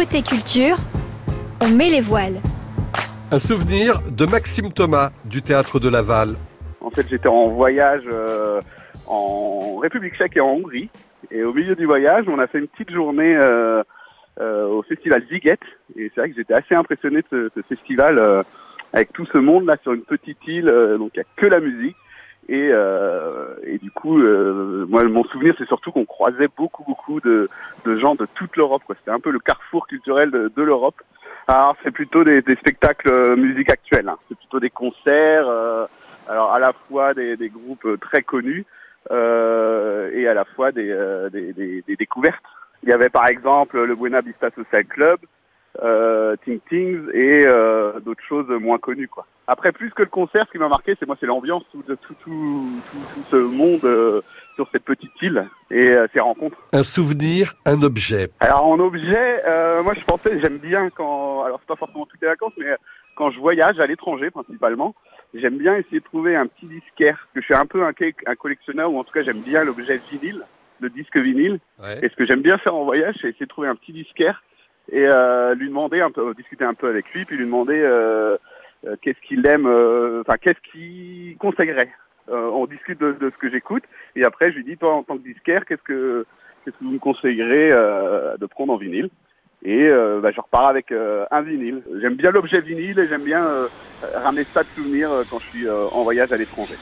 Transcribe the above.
Côté culture, on met les voiles. Un souvenir de Maxime Thomas du théâtre de Laval. En fait, j'étais en voyage euh, en République tchèque et en Hongrie. Et au milieu du voyage, on a fait une petite journée euh, euh, au festival Ziget. Et c'est vrai que j'étais assez impressionné de ce, ce festival euh, avec tout ce monde là sur une petite île. euh, donc il n'y a que la musique. Et, euh, et du coup, euh, moi, mon souvenir, c'est surtout qu'on croisait beaucoup, beaucoup de, de gens de toute l'Europe. C'était un peu le carrefour culturel de, de l'Europe. Alors, c'est plutôt des, des spectacles euh, musique actuelle. hein. C'est plutôt des concerts. euh, alors, à la fois des, des groupes euh, très connus euh, et à la fois des, euh, des, des découvertes. Il y avait par exemple le Buena Vista Social Club, euh, Ting Tings et euh, d'autres choses moins connues. Quoi. Après, plus que le concert, ce qui m'a marqué, c'est moi, c'est l'ambiance tout, tout, tout, tout, ce monde euh, sur cette petite île et euh, ces rencontres. Un souvenir, un objet. Alors en objet, euh, moi je pensais, j'aime bien quand, alors c'est pas forcément toutes les vacances, mais quand je voyage à l'étranger principalement, j'aime bien essayer de trouver un petit disquaire, parce que je suis un peu un, un collectionneur, ou en tout cas j'aime bien l'objet vinyle, le disque vinyle. Et ce que j'aime bien faire en voyage, c'est essayer de trouver un petit disquaire et euh, lui demander un peu, discuter un peu avec lui, puis lui demander euh, euh, qu'est-ce qu'il aime, enfin qu'est-ce qu'il conseillerait. On discute de, de ce que j'écoute et après je lui dis toi en tant que disquaire, qu'est-ce que qu'est-ce que vous me conseillerez de prendre en vinyle? Et euh, bah, je repars avec euh, un vinyle. J'aime bien l'objet vinyle et j'aime bien euh, ramener ça de souvenir euh, quand je suis en voyage à l'étranger.